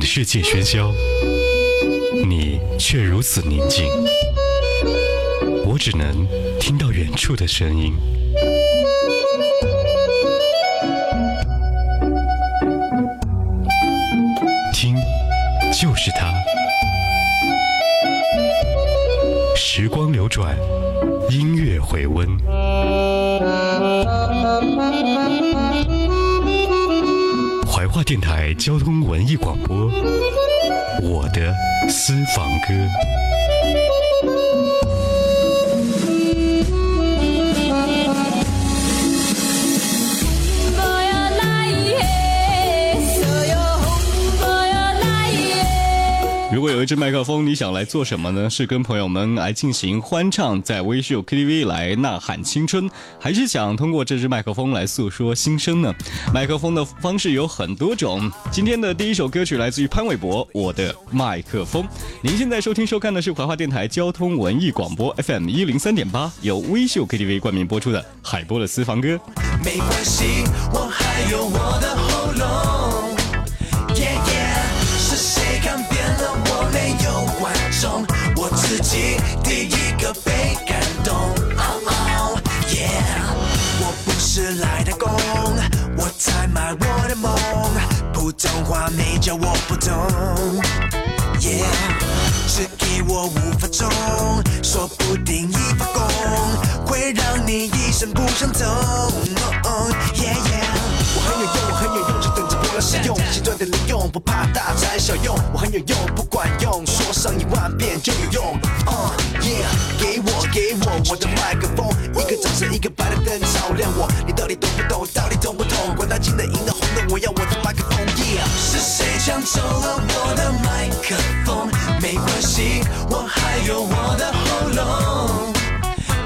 世界喧嚣，你却如此宁静。我只能听到远处的声音。听，就是它。时光流转，音乐回温。电台交通文艺广播，我的私房歌。果有一支麦克风，你想来做什么呢？是跟朋友们来进行欢唱，在微秀 KTV 来呐喊青春，还是想通过这支麦克风来诉说心声呢？麦克风的方式有很多种。今天的第一首歌曲来自于潘玮柏，《我的麦克风》。您现在收听收看的是怀化电台交通文艺广播 FM 一零三点八，由微秀 KTV 冠名播出的海波的私房歌。没关系，我还话没教我不懂。只给我五分钟，说不定一发功会让你一生不想走。Oh, yeah, yeah 我很有用，我很有用，就等着波浪使用，极端的零用，不怕大材小用。我很有用，不管用，说上一万遍就有用。Uh, yeah，给我给我我的麦克风，一个掌声，一个白的灯照亮我。你到底懂不懂？到底懂不懂？管他金的、银的、红的，我要我的抢走了我的麦克风？没关系，我还有我的喉咙。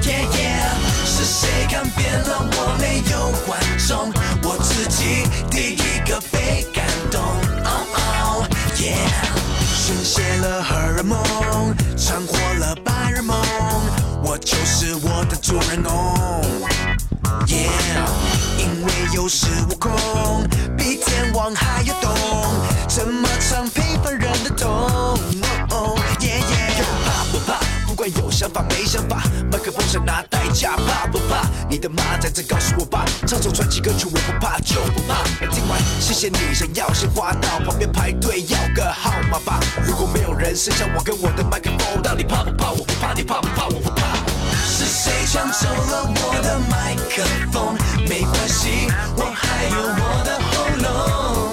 Yeah yeah，是谁改变了我没有观众？我自己第一个被感动。Oh oh yeah，宣泄了荷尔蒙，唱活了白日梦，我就是我的主人公。Yeah，因为有恃无恐，比天王还要怎么唱平凡人的痛。Oh, yeah, yeah 怕不怕？不管有想法没想法，麦克风想拿代价，怕不怕？你的妈在这告诉我吧，唱首传奇歌曲我不怕就不怕。听完谢谢你，想要鲜花到旁边排队要个号码吧。如果没有人剩下我跟我的麦克风，到底怕不怕？我不怕，你怕不怕？我不怕。是谁抢走了我的麦克风？没关系，我还有我的喉咙。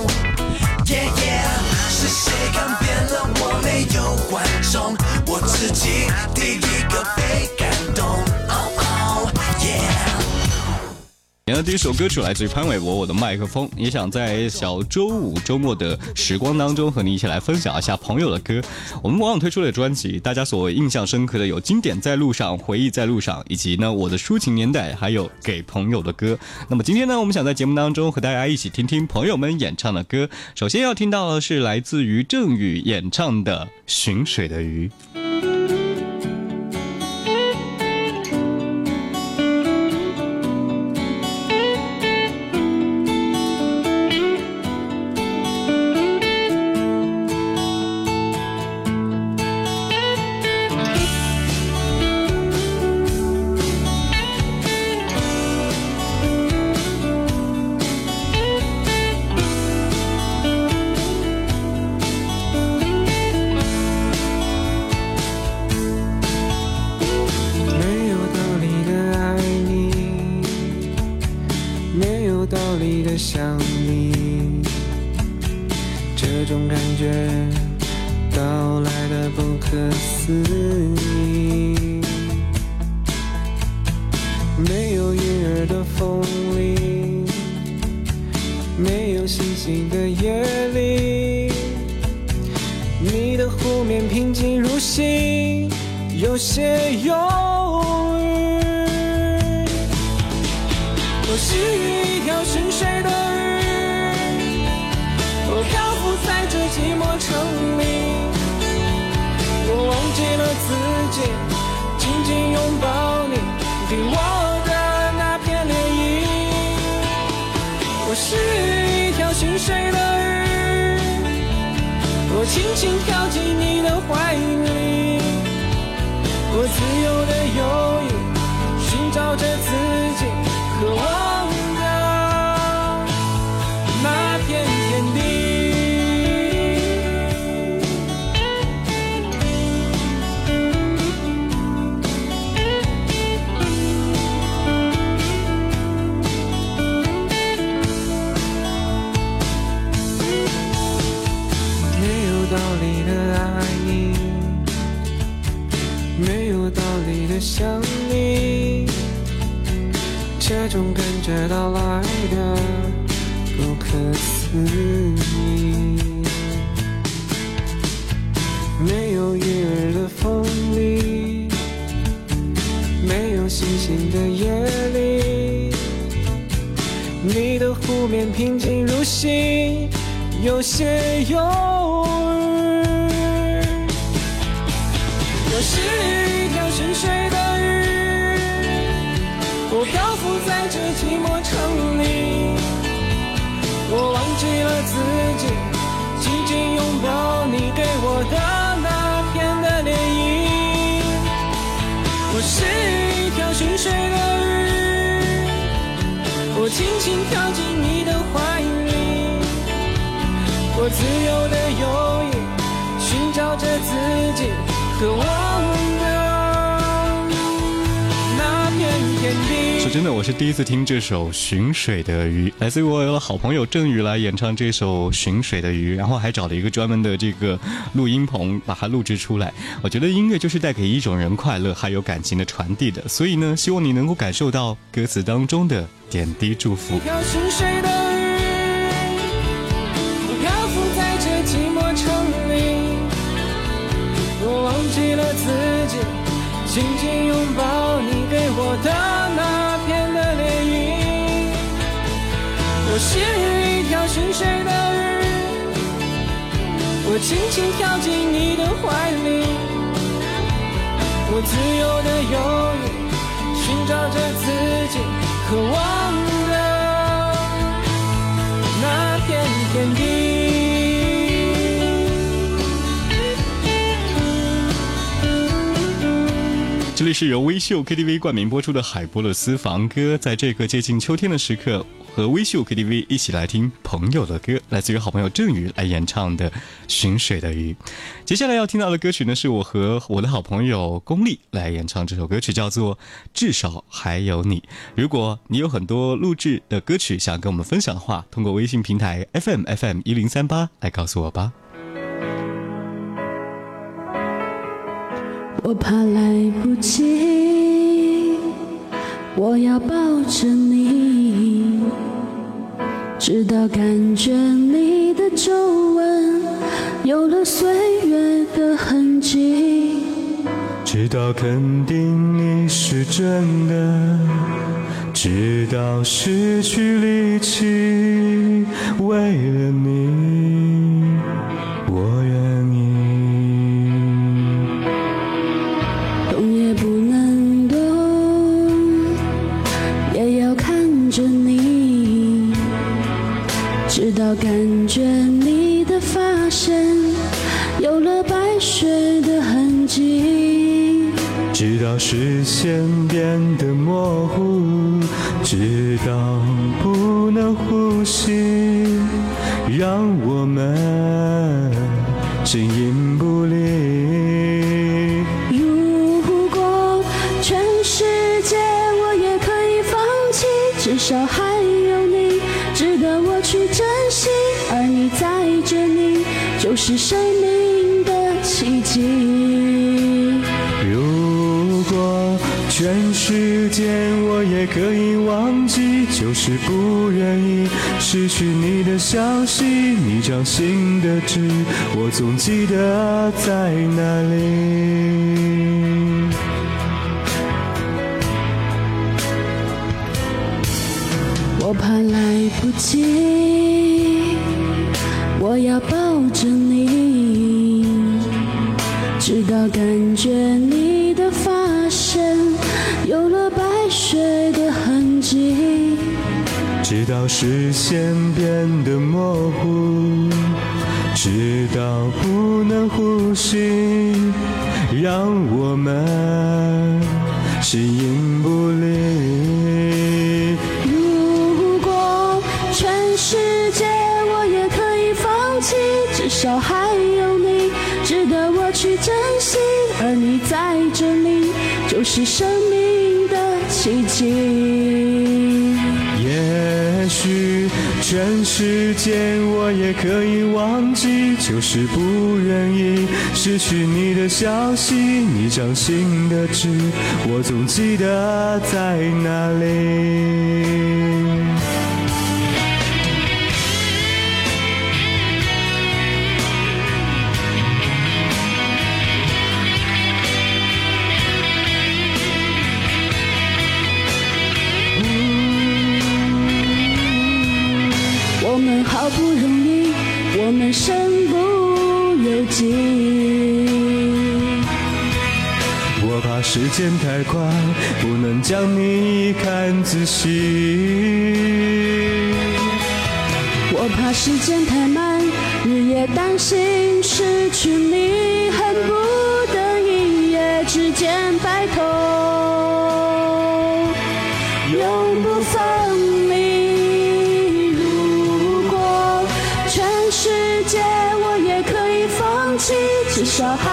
是谁改变了我没有观众？我自己第一个被感动。然后第一首歌曲来自于潘玮柏，《我的麦克风》，也想在小周五周末的时光当中和你一起来分享一下朋友的歌。我们往往推出的专辑，大家所印象深刻的有《经典在路上》、《回忆在路上》，以及呢我的抒情年代，还有给朋友的歌。那么今天呢，我们想在节目当中和大家一起听听朋友们演唱的歌。首先要听到的是来自于郑宇演唱的《寻水的鱼》。的风里，没有星星的夜里，你的湖面平静如洗。有些忧轻轻跳进你到来的不可思议。没有鱼儿的风里，没有星星的夜里，你的湖面平静如洗。有些忧郁，我是一条沉睡的鱼，我轻轻跳进你的怀里。我自由的游弋，寻找着自己渴望真的，我是第一次听这首《寻水的鱼》，来自于我的好朋友郑宇来演唱这首《寻水的鱼》，然后还找了一个专门的这个录音棚把它录制出来。我觉得音乐就是带给一种人快乐还有感情的传递的，所以呢，希望你能够感受到歌词当中的点滴祝福。我忘记了自己，紧紧拥抱你给我的我轻轻跳进你的怀里，我自由的游弋，寻找着自己渴望的那片天地。这里是由微秀 KTV 冠名播出的海波的私房歌，在这个接近秋天的时刻，和微秀 KTV 一起来听朋友的歌，来自于好朋友郑宇来演唱的《寻水的鱼》。接下来要听到的歌曲呢，是我和我的好朋友龚丽来演唱这首歌曲，叫做《至少还有你》。如果你有很多录制的歌曲想跟我们分享的话，通过微信平台 FM FM 一零三八来告诉我吧。我怕来不及，我要抱着你，直到感觉你的皱纹有了岁月的痕迹。直到肯定你是真的，直到失去力气，为了模糊，直到不能呼吸，让我们可以忘记，就是不愿意失去你的消息。你掌心的痣，我总记得在哪里。我怕来不及，我要抱着你，直到感觉你直到视线变得模糊，直到不能呼吸，让我们形影不离。如果全世界我也可以放弃，至少还有你值得我去珍惜，而你在这里就是生命的奇迹。全世界我也可以忘记，就是不愿意失去你的消息。你掌心的痣，我总记得在哪里。时间太快，不能将你看仔细。我怕时间太慢，日夜担心失去你，恨不得一夜之间白头，永不分离。如果全世界我也可以放弃，至少还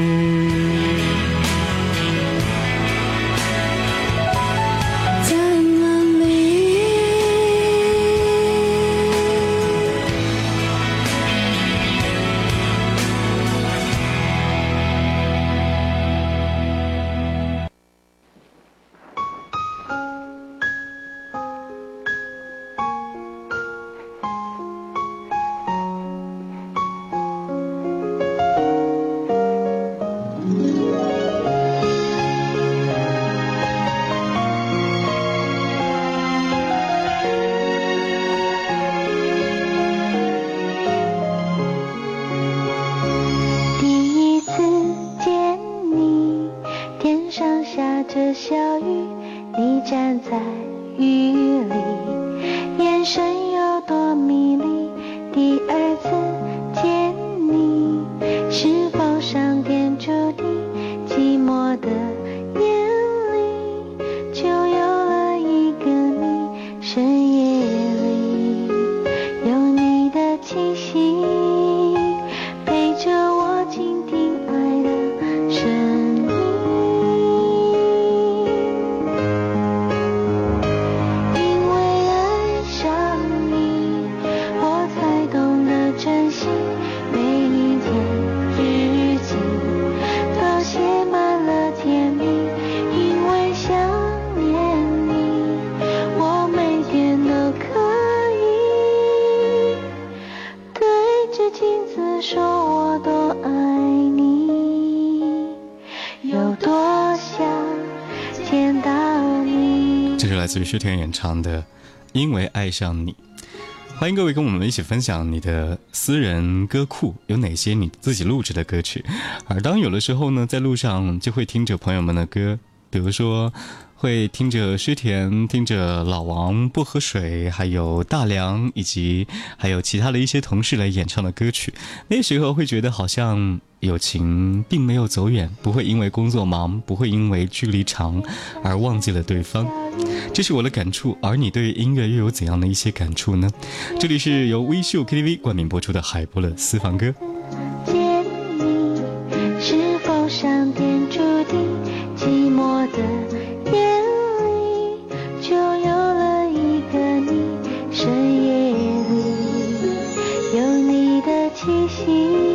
下着小雨，你站在雨里，眼神自于薛田演唱的《因为爱上你》。欢迎各位跟我们一起分享你的私人歌库有哪些你自己录制的歌曲，而当有的时候呢，在路上就会听着朋友们的歌，比如说会听着薛田，听着老王、薄荷水，还有大梁，以及还有其他的一些同事来演唱的歌曲，那时候会觉得好像友情并没有走远，不会因为工作忙，不会因为距离长而忘记了对方。这是我的感触，而你对音乐又有怎样的一些感触呢？这里是由微秀 KTV 冠名播出的海波的私房歌。心。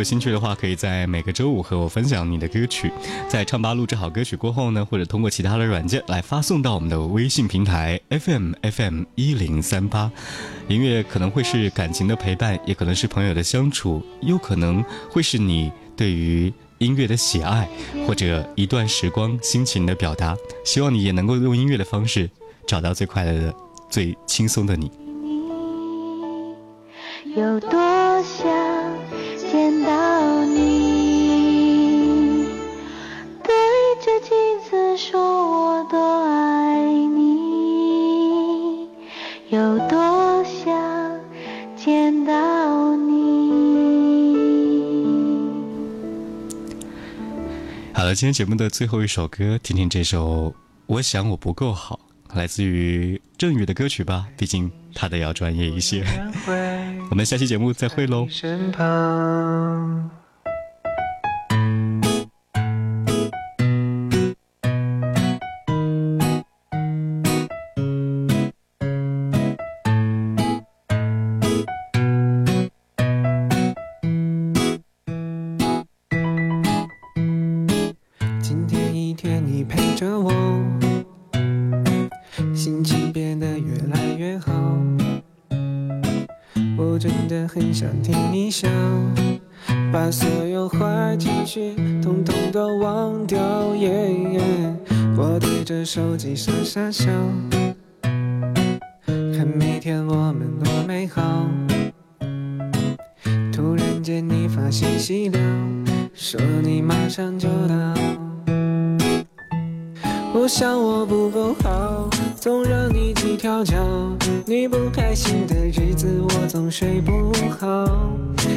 有兴趣的话，可以在每个周五和我分享你的歌曲，在唱吧录制好歌曲过后呢，或者通过其他的软件来发送到我们的微信平台 FM FM 一零三八。音乐可能会是感情的陪伴，也可能是朋友的相处，又可能会是你对于音乐的喜爱，或者一段时光心情的表达。希望你也能够用音乐的方式找到最快乐的、最轻松的你。有多了，今天节目的最后一首歌，听听这首《我想我不够好》，来自于郑宇的歌曲吧，毕竟他的要专业一些。我们下期节目再会喽。身旁。着我，心情变得越来越好。我真的很想听你笑，把所有坏情绪统统都忘掉。耶耶我对着手机傻傻笑，看每天我们多美好。突然间你发信息了，说你马上就想我不够好，总让你起跳脚。你不开心的日子，我总睡不好。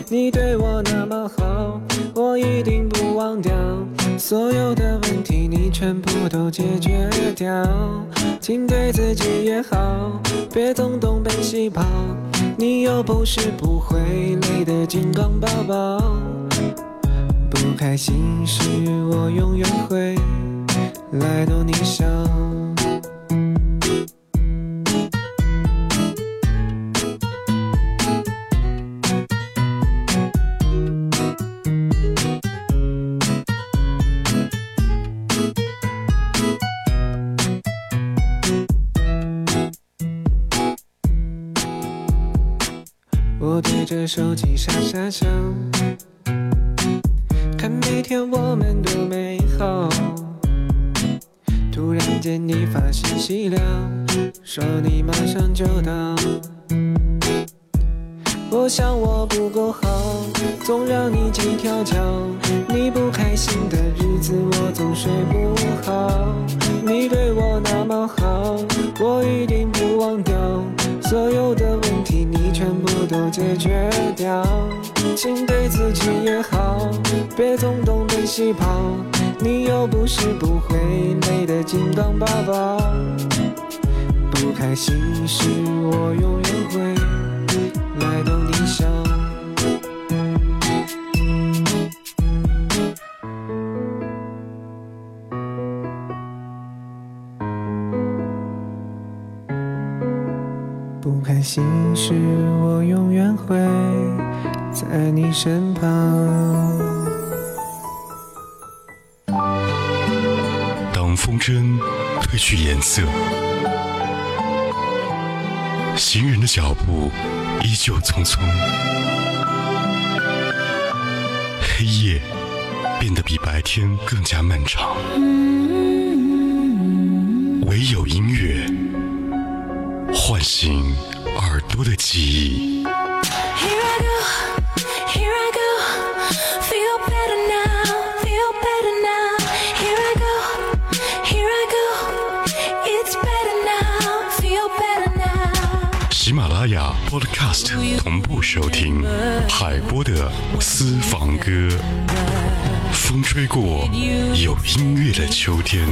你对我那么好，我一定不忘掉。所有的问题你全部都解决掉。请对自己也好，别总东奔西跑。你又不是不会累的金刚宝宝。不开心时，我永远会。来逗你笑。我对着手机傻傻笑，看每天我们多美好。见你发信息了，说你马上就到。我想我不够好，总让你急跳脚。你不开心的日子，我总睡不好。你对我那么好，我一定不忘掉。所有的问题你全部都解决掉。请对自己也好，别总东奔西跑。你又不是不会累的金刚宝宝。不开心时，我永远会不开心时，我永远会在你身旁。当风筝褪去颜色，行人的脚步依旧匆匆，黑夜变得比白天更加漫长，唯有音乐唤醒耳朵的记忆。Here I go, here I go. Feel better now, feel better now. Here I go, here I go. It's better now, feel better now. 喜马拉雅 Podcast 同步收听海波的私房歌。风吹过有音乐的秋天，